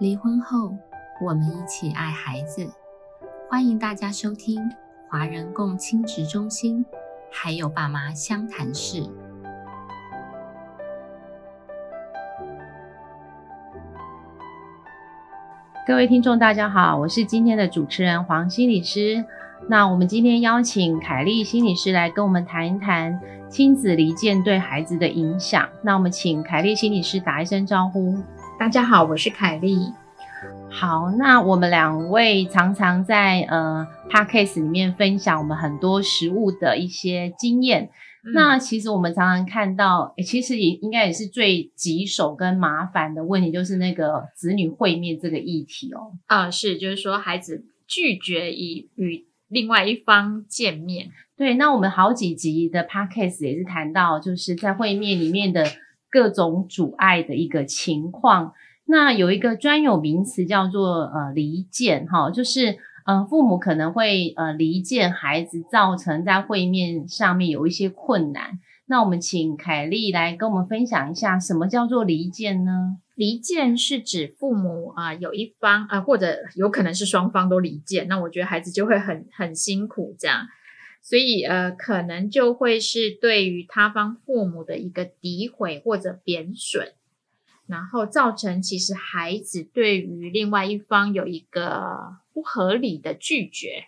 离婚后，我们一起爱孩子。欢迎大家收听华人共亲职中心，还有爸妈相谈室。各位听众，大家好，我是今天的主持人黄心理师。那我们今天邀请凯丽心理师来跟我们谈一谈亲子离间对孩子的影响。那我们请凯丽心理师打一声招呼。大家好，我是凯丽。好，那我们两位常常在呃 podcast 里面分享我们很多食物的一些经验。那其实我们常常看到，其实也应该也是最棘手跟麻烦的问题，就是那个子女会面这个议题哦。啊，是，就是说孩子拒绝以与另外一方见面。对，那我们好几集的 podcast 也是谈到，就是在会面里面的。各种阻碍的一个情况，那有一个专有名词叫做呃离间哈，就是呃父母可能会呃离间孩子，造成在会面上面有一些困难。那我们请凯丽来跟我们分享一下，什么叫做离间呢？离间是指父母啊有一方啊或者有可能是双方都离间，那我觉得孩子就会很很辛苦这样。所以，呃，可能就会是对于他方父母的一个诋毁或者贬损，然后造成其实孩子对于另外一方有一个不合理的拒绝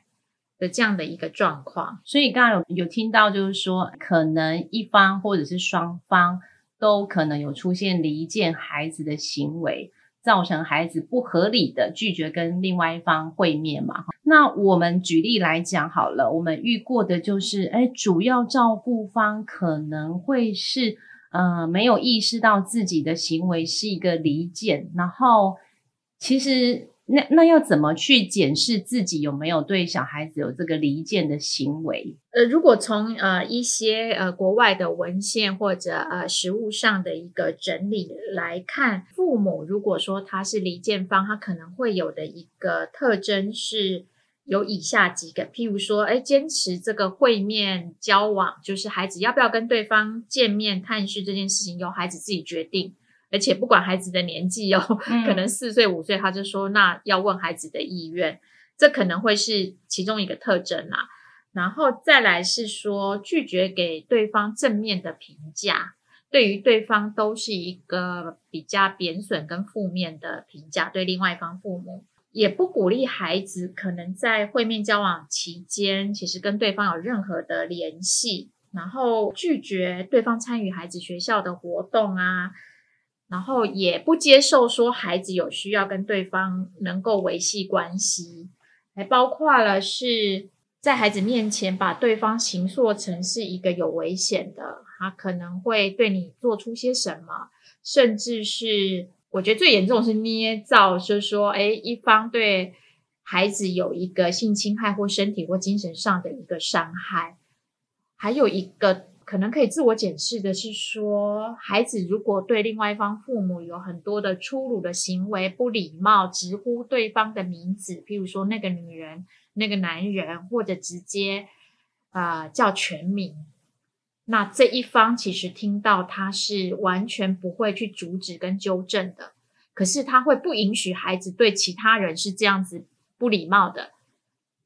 的这样的一个状况。所以，刚刚有有听到，就是说，可能一方或者是双方都可能有出现离间孩子的行为。造成孩子不合理的拒绝跟另外一方会面嘛？那我们举例来讲好了，我们遇过的就是，哎，主要照顾方可能会是，呃，没有意识到自己的行为是一个离间，然后其实。那那要怎么去检视自己有没有对小孩子有这个离间的行为？呃，如果从呃一些呃国外的文献或者呃实物上的一个整理来看，父母如果说他是离间方，他可能会有的一个特征是有以下几个，譬如说，哎，坚持这个会面交往，就是孩子要不要跟对方见面探视这件事情，由孩子自己决定。而且不管孩子的年纪哦，可能四岁五岁，他就说那要问孩子的意愿，这可能会是其中一个特征啦。然后再来是说拒绝给对方正面的评价，对于对方都是一个比较贬损跟负面的评价。对另外一方父母也不鼓励孩子可能在会面交往期间，其实跟对方有任何的联系，然后拒绝对方参与孩子学校的活动啊。然后也不接受说孩子有需要跟对方能够维系关系，还包括了是在孩子面前把对方形塑成是一个有危险的，他可能会对你做出些什么，甚至是我觉得最严重是捏造，就是说，哎，一方对孩子有一个性侵害或身体或精神上的一个伤害，还有一个。可能可以自我检视的是说，孩子如果对另外一方父母有很多的粗鲁的行为、不礼貌、直呼对方的名字，譬如说那个女人、那个男人，或者直接啊叫全名，那这一方其实听到他是完全不会去阻止跟纠正的，可是他会不允许孩子对其他人是这样子不礼貌的。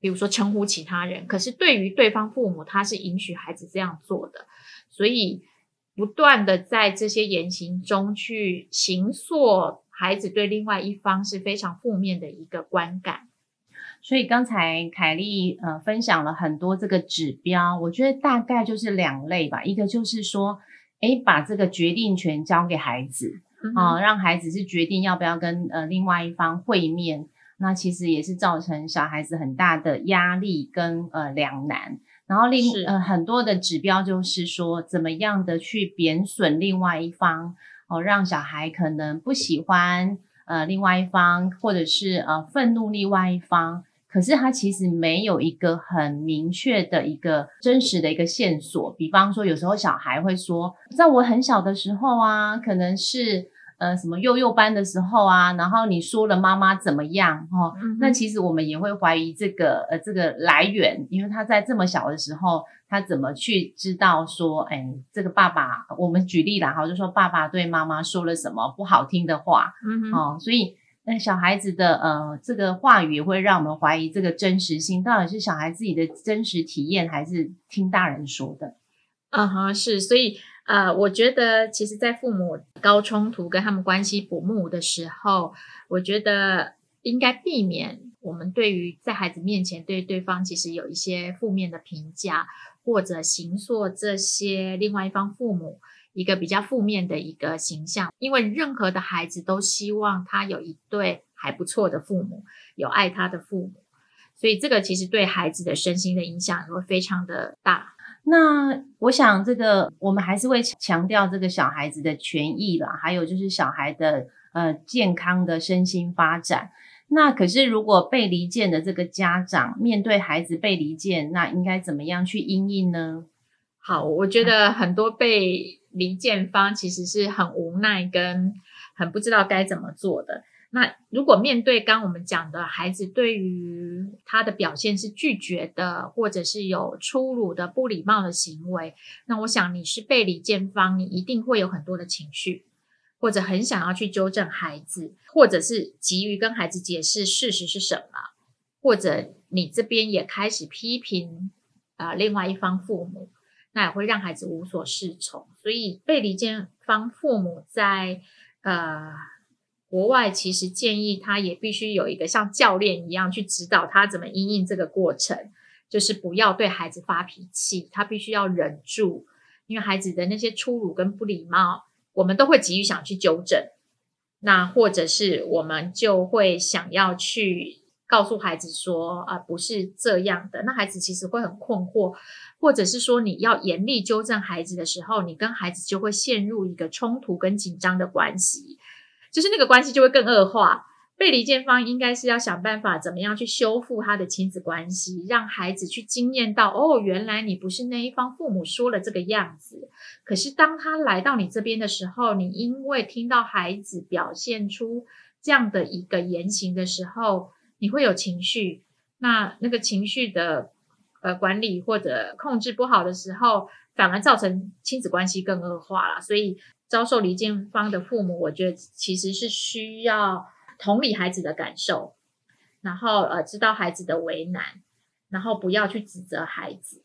比如说称呼其他人，可是对于对方父母，他是允许孩子这样做的，所以不断的在这些言行中去形塑孩子对另外一方是非常负面的一个观感。所以刚才凯丽呃分享了很多这个指标，我觉得大概就是两类吧，一个就是说，诶把这个决定权交给孩子啊，让孩子是决定要不要跟呃另外一方会面。那其实也是造成小孩子很大的压力跟呃两难，然后另呃很多的指标就是说怎么样的去贬损另外一方哦，让小孩可能不喜欢呃另外一方，或者是呃愤怒另外一方，可是他其实没有一个很明确的一个真实的一个线索。比方说有时候小孩会说，在我很小的时候啊，可能是。呃，什么幼幼班的时候啊，然后你说了妈妈怎么样？哈，那其实我们也会怀疑这个呃这个来源，因为他在这么小的时候，他怎么去知道说，哎，这个爸爸，我们举例啦，哈，就说爸爸对妈妈说了什么不好听的话，嗯哦，所以那小孩子的呃这个话语会让我们怀疑这个真实性，到底是小孩自己的真实体验，还是听大人说的？嗯哼，是，所以呃，我觉得其实，在父母高冲突跟他们关系不睦的时候，我觉得应该避免我们对于在孩子面前对对方其实有一些负面的评价，或者形塑这些另外一方父母一个比较负面的一个形象，因为任何的孩子都希望他有一对还不错的父母，有爱他的父母，所以这个其实对孩子的身心的影响会非常的大。那我想，这个我们还是会强调这个小孩子的权益啦，还有就是小孩的呃健康的身心发展。那可是，如果被离间的这个家长面对孩子被离间，那应该怎么样去应应呢？好，我觉得很多被离间方其实是很无奈跟很不知道该怎么做的。那如果面对刚我们讲的孩子对于他的表现是拒绝的，或者是有粗鲁的不礼貌的行为，那我想你是被离间方，你一定会有很多的情绪，或者很想要去纠正孩子，或者是急于跟孩子解释事实是什么，或者你这边也开始批评啊另外一方父母，那也会让孩子无所适从。所以被离间方父母在呃。国外其实建议他也必须有一个像教练一样去指导他怎么应应这个过程，就是不要对孩子发脾气，他必须要忍住，因为孩子的那些粗鲁跟不礼貌，我们都会急于想去纠正，那或者是我们就会想要去告诉孩子说啊不是这样的，那孩子其实会很困惑，或者是说你要严厉纠正孩子的时候，你跟孩子就会陷入一个冲突跟紧张的关系。就是那个关系就会更恶化。被离间方应该是要想办法怎么样去修复他的亲子关系，让孩子去经验到哦，原来你不是那一方父母说了这个样子。可是当他来到你这边的时候，你因为听到孩子表现出这样的一个言行的时候，你会有情绪。那那个情绪的呃管理或者控制不好的时候，反而造成亲子关系更恶化了。所以。遭受离间方的父母，我觉得其实是需要同理孩子的感受，然后呃知道孩子的为难，然后不要去指责孩子。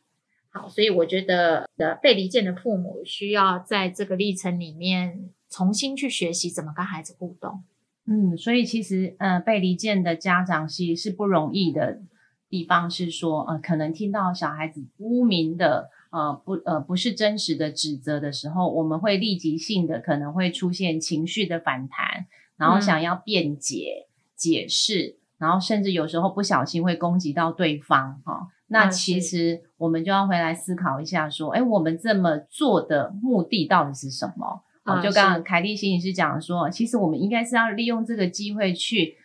好，所以我觉得的被离间的父母需要在这个历程里面重新去学习怎么跟孩子互动。嗯，所以其实呃被离间的家长其实是不容易的地方是说，呃可能听到小孩子污名的。呃不呃不是真实的指责的时候，我们会立即性的可能会出现情绪的反弹，然后想要辩解解释，然后甚至有时候不小心会攻击到对方哈。那其实我们就要回来思考一下，说，哎，我们这么做的目的到底是什么？啊，就刚刚凯莉心理师讲说，其实我们应该是要利用这个机会去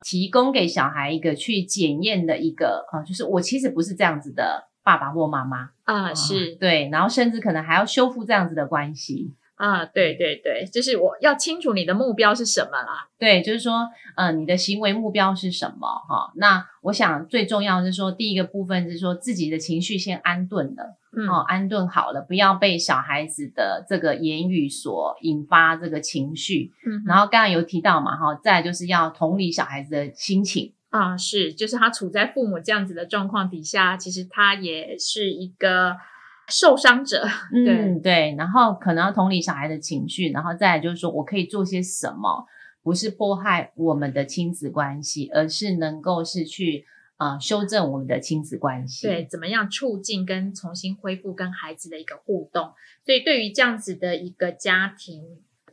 提供给小孩一个去检验的一个啊，就是我其实不是这样子的。爸爸或妈妈啊，是对，然后甚至可能还要修复这样子的关系啊，对对对，就是我要清楚你的目标是什么啦，对，就是说，嗯，你的行为目标是什么？哈，那我想最重要是说，第一个部分是说自己的情绪先安顿了，哦，安顿好了，不要被小孩子的这个言语所引发这个情绪，嗯，然后刚刚有提到嘛，哈，再就是要同理小孩子的心情。啊，是，就是他处在父母这样子的状况底下，其实他也是一个受伤者。嗯，对。然后可能要同理小孩的情绪，然后再来就是说我可以做些什么，不是迫害我们的亲子关系，而是能够是去啊修正我们的亲子关系。对，怎么样促进跟重新恢复跟孩子的一个互动？所以对于这样子的一个家庭，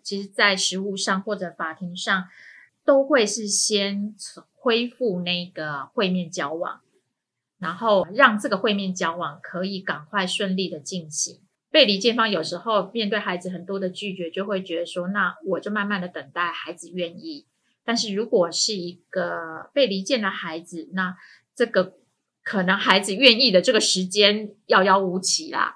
其实在实务上或者法庭上，都会是先。恢复那个会面交往，然后让这个会面交往可以赶快顺利的进行。被离间方有时候面对孩子很多的拒绝，就会觉得说：“那我就慢慢的等待孩子愿意。”但是如果是一个被离间的孩子，那这个可能孩子愿意的这个时间遥遥无期啦。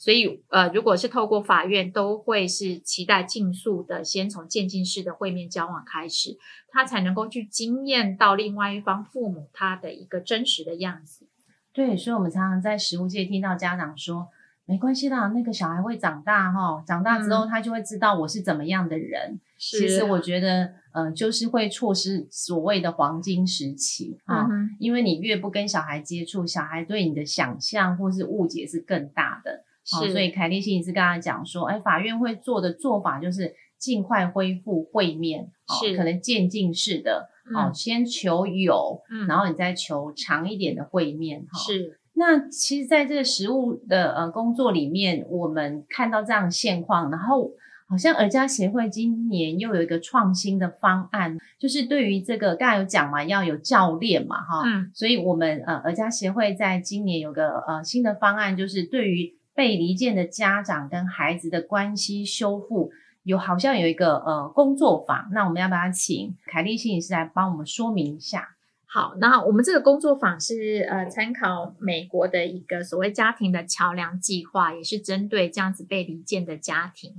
所以，呃，如果是透过法院，都会是期待尽速的，先从渐进式的会面交往开始，他才能够去经验到另外一方父母他的一个真实的样子。对，所以我们常常在实务界听到家长说，没关系啦，那个小孩会长大哈，长大之后他就会知道我是怎么样的人。其实我觉得，嗯，就是会错失所谓的黄金时期啊，因为你越不跟小孩接触，小孩对你的想象或是误解是更大的。是，所以凯丽心理师刚才讲说，哎，法院会做的做法就是尽快恢复会面，是可能渐进式的，哦，先求有，然后你再求长一点的会面，哈。是。那其实，在这个实务的呃工作里面，我们看到这样现况，然后。好像儿家协会今年又有一个创新的方案，就是对于这个刚才有讲嘛，要有教练嘛，哈，嗯，所以我们呃儿家协会在今年有个呃新的方案，就是对于被离间的家长跟孩子的关系修复，有好像有一个呃工作坊，那我们要不要请凯丽心理师来帮我们说明一下？好，那我们这个工作坊是呃参考美国的一个所谓家庭的桥梁计划，也是针对这样子被离间的家庭。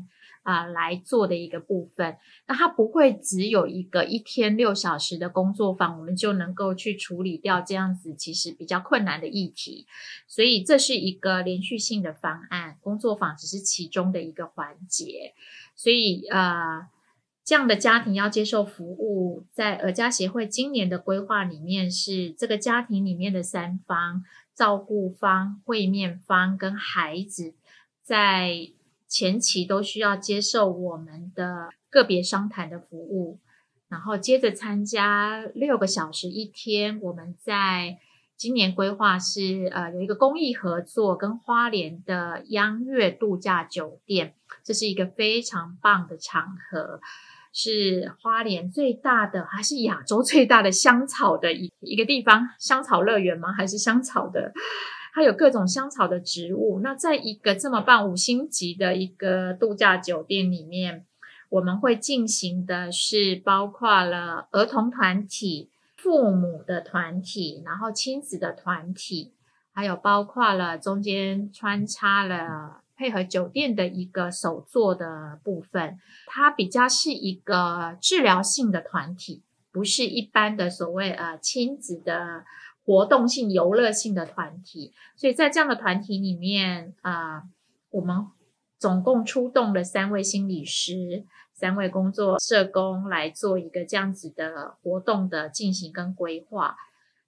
啊，来做的一个部分，那它不会只有一个一天六小时的工作坊，我们就能够去处理掉这样子其实比较困难的议题，所以这是一个连续性的方案，工作坊只是其中的一个环节，所以呃，这样的家庭要接受服务，在儿家协会今年的规划里面是这个家庭里面的三方，照顾方、会面方跟孩子在。前期都需要接受我们的个别商谈的服务，然后接着参加六个小时一天。我们在今年规划是呃有一个公益合作，跟花莲的央悦度假酒店，这是一个非常棒的场合，是花莲最大的还是亚洲最大的香草的一一个地方？香草乐园吗？还是香草的？它有各种香草的植物。那在一个这么棒五星级的一个度假酒店里面，我们会进行的是包括了儿童团体、父母的团体，然后亲子的团体，还有包括了中间穿插了配合酒店的一个手作的部分。它比较是一个治疗性的团体，不是一般的所谓呃亲子的。活动性、游乐性的团体，所以在这样的团体里面啊，我们总共出动了三位心理师、三位工作社工来做一个这样子的活动的进行跟规划。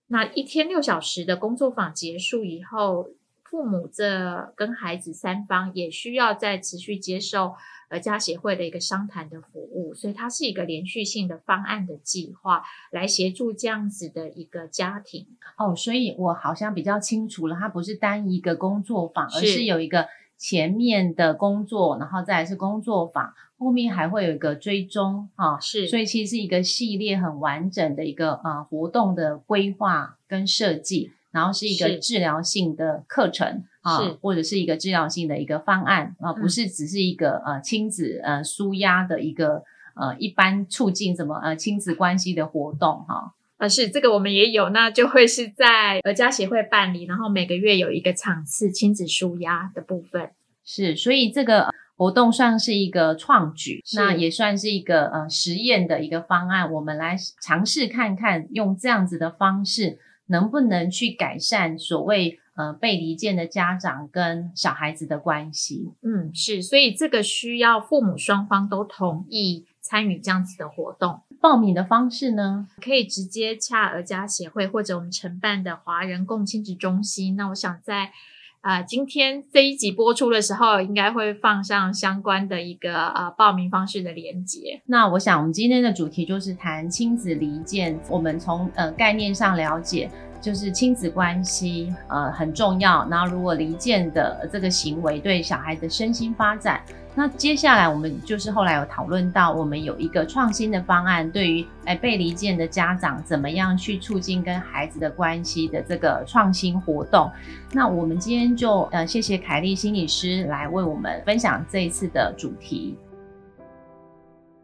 那一天六小时的工作坊结束以后，父母这跟孩子三方也需要再持续接受。儿家协会的一个商谈的服务，所以它是一个连续性的方案的计划，来协助这样子的一个家庭。哦，所以我好像比较清楚了，它不是单一个工作坊，而是有一个前面的工作，然后再来是工作坊，后面还会有一个追踪啊。是，所以其实是一个系列很完整的一个呃活动的规划跟设计。然后是一个治疗性的课程啊，或者是一个治疗性的一个方案啊，不是只是一个呃亲子呃舒压的一个呃一般促进什么呃亲子关系的活动哈。啊，是这个我们也有，那就会是在儿家协会办理，然后每个月有一个场次亲子舒压的部分。是，所以这个活动算是一个创举，那也算是一个呃实验的一个方案，我们来尝试看看用这样子的方式。能不能去改善所谓呃被离间的家长跟小孩子的关系？嗯，是，所以这个需要父母双方都同意参与这样子的活动。报名的方式呢，可以直接洽儿家协会或者我们承办的华人共亲子中心。那我想在。啊，今天这一集播出的时候，应该会放上相关的一个呃报名方式的连接。那我想，我们今天的主题就是谈亲子离间。我们从呃概念上了解。就是亲子关系，呃，很重要。然后，如果离间的这个行为对小孩的身心发展，那接下来我们就是后来有讨论到，我们有一个创新的方案，对于哎被离间的家长，怎么样去促进跟孩子的关系的这个创新活动。那我们今天就呃谢谢凯丽心理师来为我们分享这一次的主题。